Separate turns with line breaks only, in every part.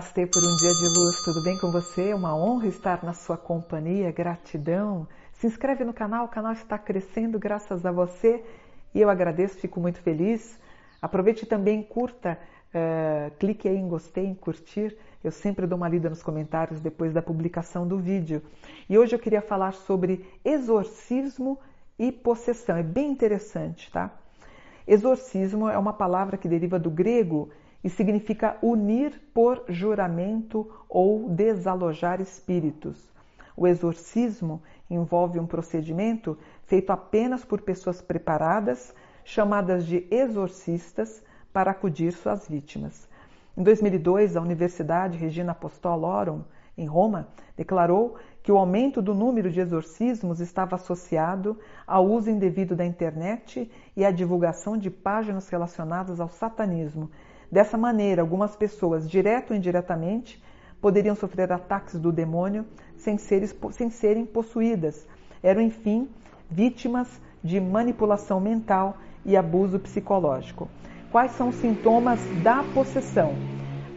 Namastê por um dia de luz, tudo bem com você? Uma honra estar na sua companhia, gratidão. Se inscreve no canal, o canal está crescendo graças a você e eu agradeço, fico muito feliz. Aproveite também, curta, uh, clique aí em gostei, em curtir. Eu sempre dou uma lida nos comentários depois da publicação do vídeo. E hoje eu queria falar sobre exorcismo e possessão. É bem interessante, tá? Exorcismo é uma palavra que deriva do grego e significa unir por juramento ou desalojar espíritos. O exorcismo envolve um procedimento feito apenas por pessoas preparadas, chamadas de exorcistas, para acudir suas vítimas. Em 2002, a Universidade Regina Apostolorum, em Roma, declarou que o aumento do número de exorcismos estava associado ao uso indevido da internet e à divulgação de páginas relacionadas ao satanismo, Dessa maneira, algumas pessoas, direto ou indiretamente, poderiam sofrer ataques do demônio sem, sem serem possuídas. Eram, enfim, vítimas de manipulação mental e abuso psicológico. Quais são os sintomas da possessão?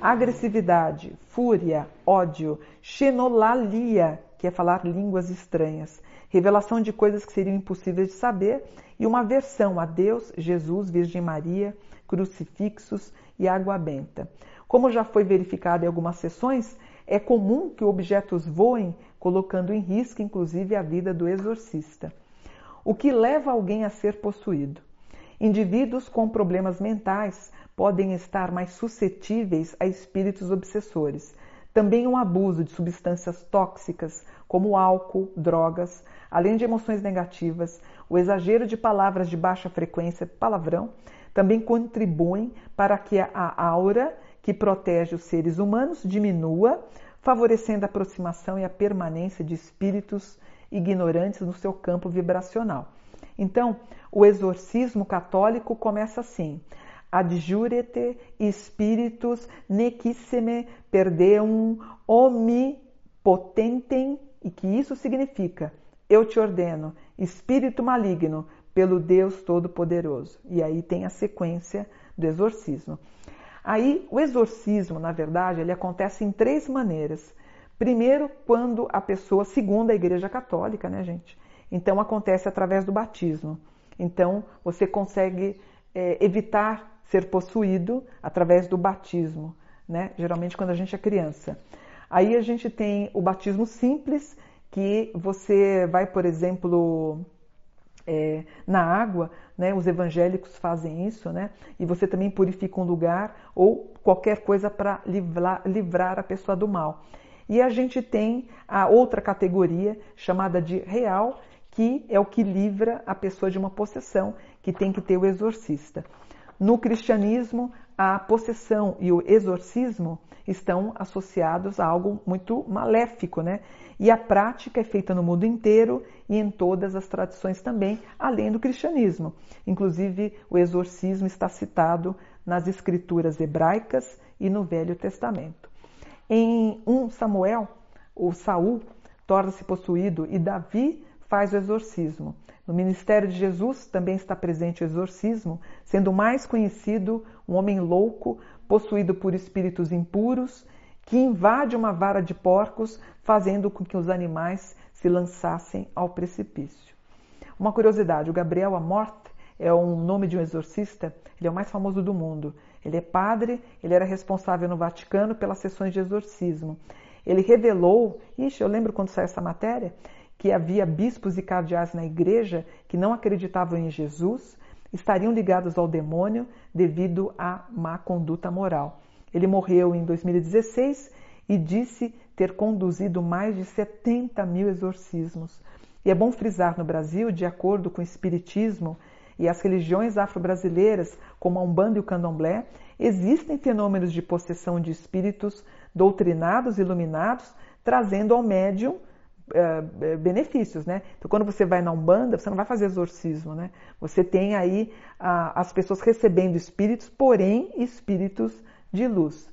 Agressividade, fúria, ódio, xenolalia, que é falar línguas estranhas, revelação de coisas que seriam impossíveis de saber e uma aversão a Deus, Jesus, Virgem Maria, crucifixos e água benta. Como já foi verificado em algumas sessões, é comum que objetos voem, colocando em risco inclusive a vida do exorcista. O que leva alguém a ser possuído? Indivíduos com problemas mentais podem estar mais suscetíveis a espíritos obsessores. Também um abuso de substâncias tóxicas, como álcool, drogas, além de emoções negativas, o exagero de palavras de baixa frequência, palavrão, também contribuem para que a aura que protege os seres humanos diminua, favorecendo a aproximação e a permanência de espíritos ignorantes no seu campo vibracional. Então, o exorcismo católico começa assim: adjurete spiritus nequissime perdeum omnipotentem, e que isso significa: eu te ordeno, espírito maligno, pelo Deus Todo-Poderoso. E aí tem a sequência do exorcismo. Aí, o exorcismo, na verdade, ele acontece em três maneiras. Primeiro, quando a pessoa, segundo a Igreja Católica, né, gente? Então, acontece através do batismo. Então, você consegue é, evitar ser possuído através do batismo, né? Geralmente, quando a gente é criança. Aí, a gente tem o batismo simples, que você vai, por exemplo, é, na água, né? Os evangélicos fazem isso, né? E você também purifica um lugar ou qualquer coisa para livrar, livrar a pessoa do mal. E a gente tem a outra categoria chamada de real, que é o que livra a pessoa de uma possessão, que tem que ter o exorcista. No cristianismo, a possessão e o exorcismo estão associados a algo muito maléfico, né? E a prática é feita no mundo inteiro e em todas as tradições também, além do cristianismo. Inclusive, o exorcismo está citado nas escrituras hebraicas e no Velho Testamento. Em 1 Samuel, o Saul torna-se possuído e Davi faz o exorcismo. No ministério de Jesus também está presente o exorcismo, sendo mais conhecido um homem louco, possuído por espíritos impuros, que invade uma vara de porcos, fazendo com que os animais se lançassem ao precipício. Uma curiosidade: o Gabriel Amorte é um nome de um exorcista, ele é o mais famoso do mundo. Ele é padre, ele era responsável no Vaticano pelas sessões de exorcismo. Ele revelou, ixi, eu lembro quando saiu essa matéria, que havia bispos e cardeais na igreja que não acreditavam em Jesus, estariam ligados ao demônio devido à má conduta moral. Ele morreu em 2016 e disse ter conduzido mais de 70 mil exorcismos. E é bom frisar no Brasil, de acordo com o Espiritismo e as religiões afro-brasileiras, como a Umbanda e o Candomblé, existem fenômenos de possessão de espíritos doutrinados, iluminados, trazendo ao médium uh, benefícios, né? Então, quando você vai na Umbanda, você não vai fazer exorcismo, né? Você tem aí uh, as pessoas recebendo espíritos, porém espíritos de luz,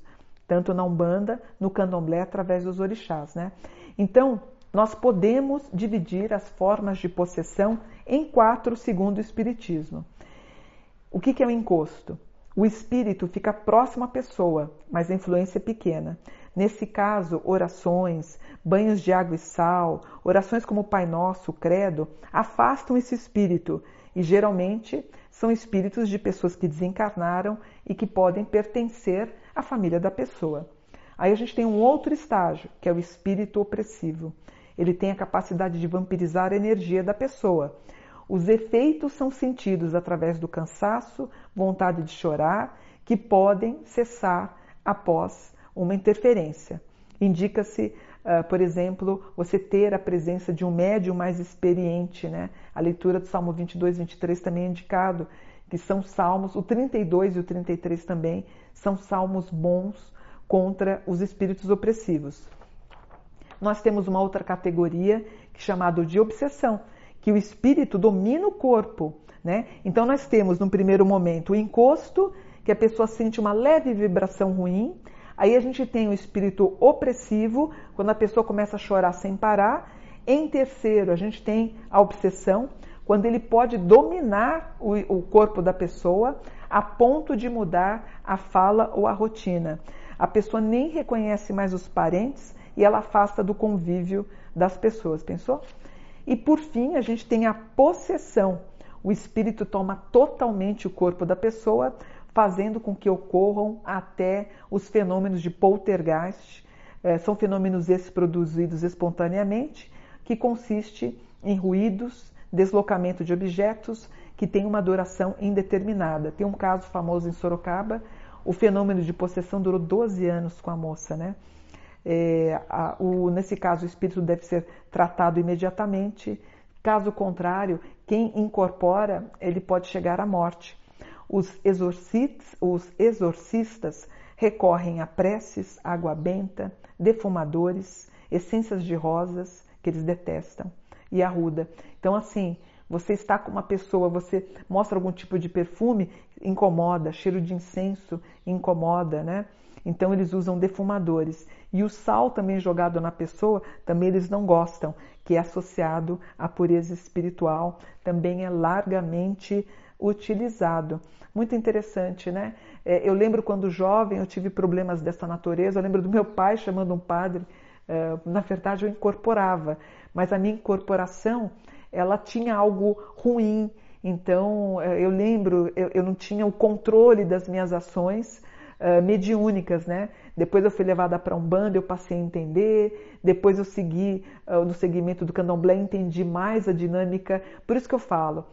tanto na Umbanda, no Candomblé, através dos orixás, né? Então, nós podemos dividir as formas de possessão em quatro segundo o Espiritismo. O que é o encosto? O espírito fica próximo à pessoa, mas a influência é pequena. Nesse caso, orações, banhos de água e sal, orações como Pai Nosso, Credo, afastam esse espírito e geralmente são espíritos de pessoas que desencarnaram e que podem pertencer à família da pessoa. Aí a gente tem um outro estágio, que é o espírito opressivo. Ele tem a capacidade de vampirizar a energia da pessoa. Os efeitos são sentidos através do cansaço, vontade de chorar, que podem cessar após uma interferência. Indica-se, uh, por exemplo, você ter a presença de um médium mais experiente. Né? A leitura do Salmo 22 e 23 também é indicado, que são salmos, o 32 e o 33 também, são salmos bons contra os espíritos opressivos. Nós temos uma outra categoria que é chamada de obsessão, que o espírito domina o corpo. Né? Então nós temos, no primeiro momento, o encosto, que a pessoa sente uma leve vibração ruim, Aí a gente tem o espírito opressivo, quando a pessoa começa a chorar sem parar. Em terceiro, a gente tem a obsessão, quando ele pode dominar o, o corpo da pessoa a ponto de mudar a fala ou a rotina. A pessoa nem reconhece mais os parentes e ela afasta do convívio das pessoas, pensou? E por fim, a gente tem a possessão. O espírito toma totalmente o corpo da pessoa, fazendo com que ocorram até os fenômenos de poltergeist. É, são fenômenos esses produzidos espontaneamente, que consiste em ruídos, deslocamento de objetos que têm uma duração indeterminada. Tem um caso famoso em Sorocaba, o fenômeno de possessão durou 12 anos com a moça, né? É, a, o, nesse caso, o espírito deve ser tratado imediatamente. Caso contrário, quem incorpora, ele pode chegar à morte. Os, os exorcistas recorrem a preces, água benta, defumadores, essências de rosas que eles detestam e arruda. Então, assim, você está com uma pessoa, você mostra algum tipo de perfume, incomoda, cheiro de incenso incomoda, né? Então eles usam defumadores. E o sal também jogado na pessoa, também eles não gostam, que é associado à pureza espiritual, também é largamente utilizado. Muito interessante, né? É, eu lembro quando jovem eu tive problemas dessa natureza. Eu lembro do meu pai chamando um padre. É, na verdade, eu incorporava, mas a minha incorporação ela tinha algo ruim. Então, é, eu lembro, eu, não tinha o controle das minhas ações mediúnicas, né? Depois eu fui levada para um bando, eu passei a entender. Depois eu segui no segmento do candomblé, entendi mais a dinâmica. Por isso que eu falo,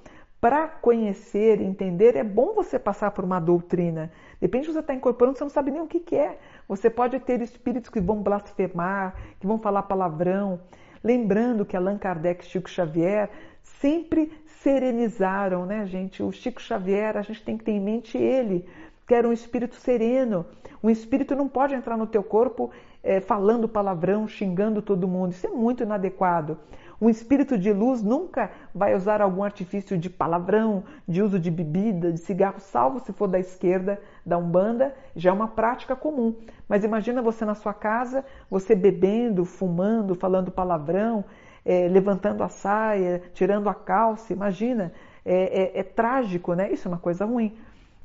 para conhecer, entender, é bom você passar por uma doutrina. Depende se você está incorporando, você não sabe nem o que, que é. Você pode ter espíritos que vão blasfemar, que vão falar palavrão. Lembrando que Allan Kardec e Chico Xavier sempre serenizaram, né, gente? O Chico Xavier, a gente tem que ter em mente ele, que era um espírito sereno. Um espírito não pode entrar no teu corpo é, falando palavrão, xingando todo mundo. Isso é muito inadequado. Um espírito de luz nunca vai usar algum artifício de palavrão, de uso de bebida, de cigarro, salvo se for da esquerda da Umbanda, já é uma prática comum. Mas imagina você na sua casa, você bebendo, fumando, falando palavrão, é, levantando a saia, tirando a calça, imagina, é, é, é trágico, né? Isso é uma coisa ruim.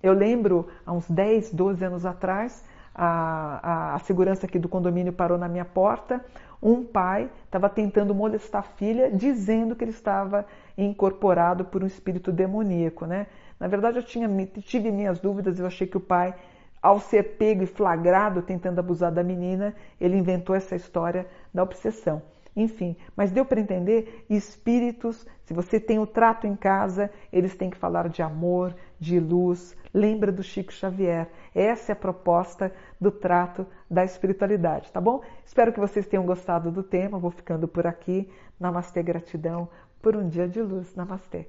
Eu lembro, há uns 10, 12 anos atrás, a, a, a segurança aqui do condomínio parou na minha porta, um pai estava tentando molestar a filha, dizendo que ele estava incorporado por um espírito demoníaco, né? Na verdade, eu tinha, tive minhas dúvidas, eu achei que o pai, ao ser pego e flagrado tentando abusar da menina, ele inventou essa história da obsessão. Enfim, mas deu para entender? Espíritos, se você tem o trato em casa, eles têm que falar de amor, de luz. Lembra do Chico Xavier. Essa é a proposta do trato da espiritualidade, tá bom? Espero que vocês tenham gostado do tema. Vou ficando por aqui. Namastê, gratidão por um dia de luz. Namastê.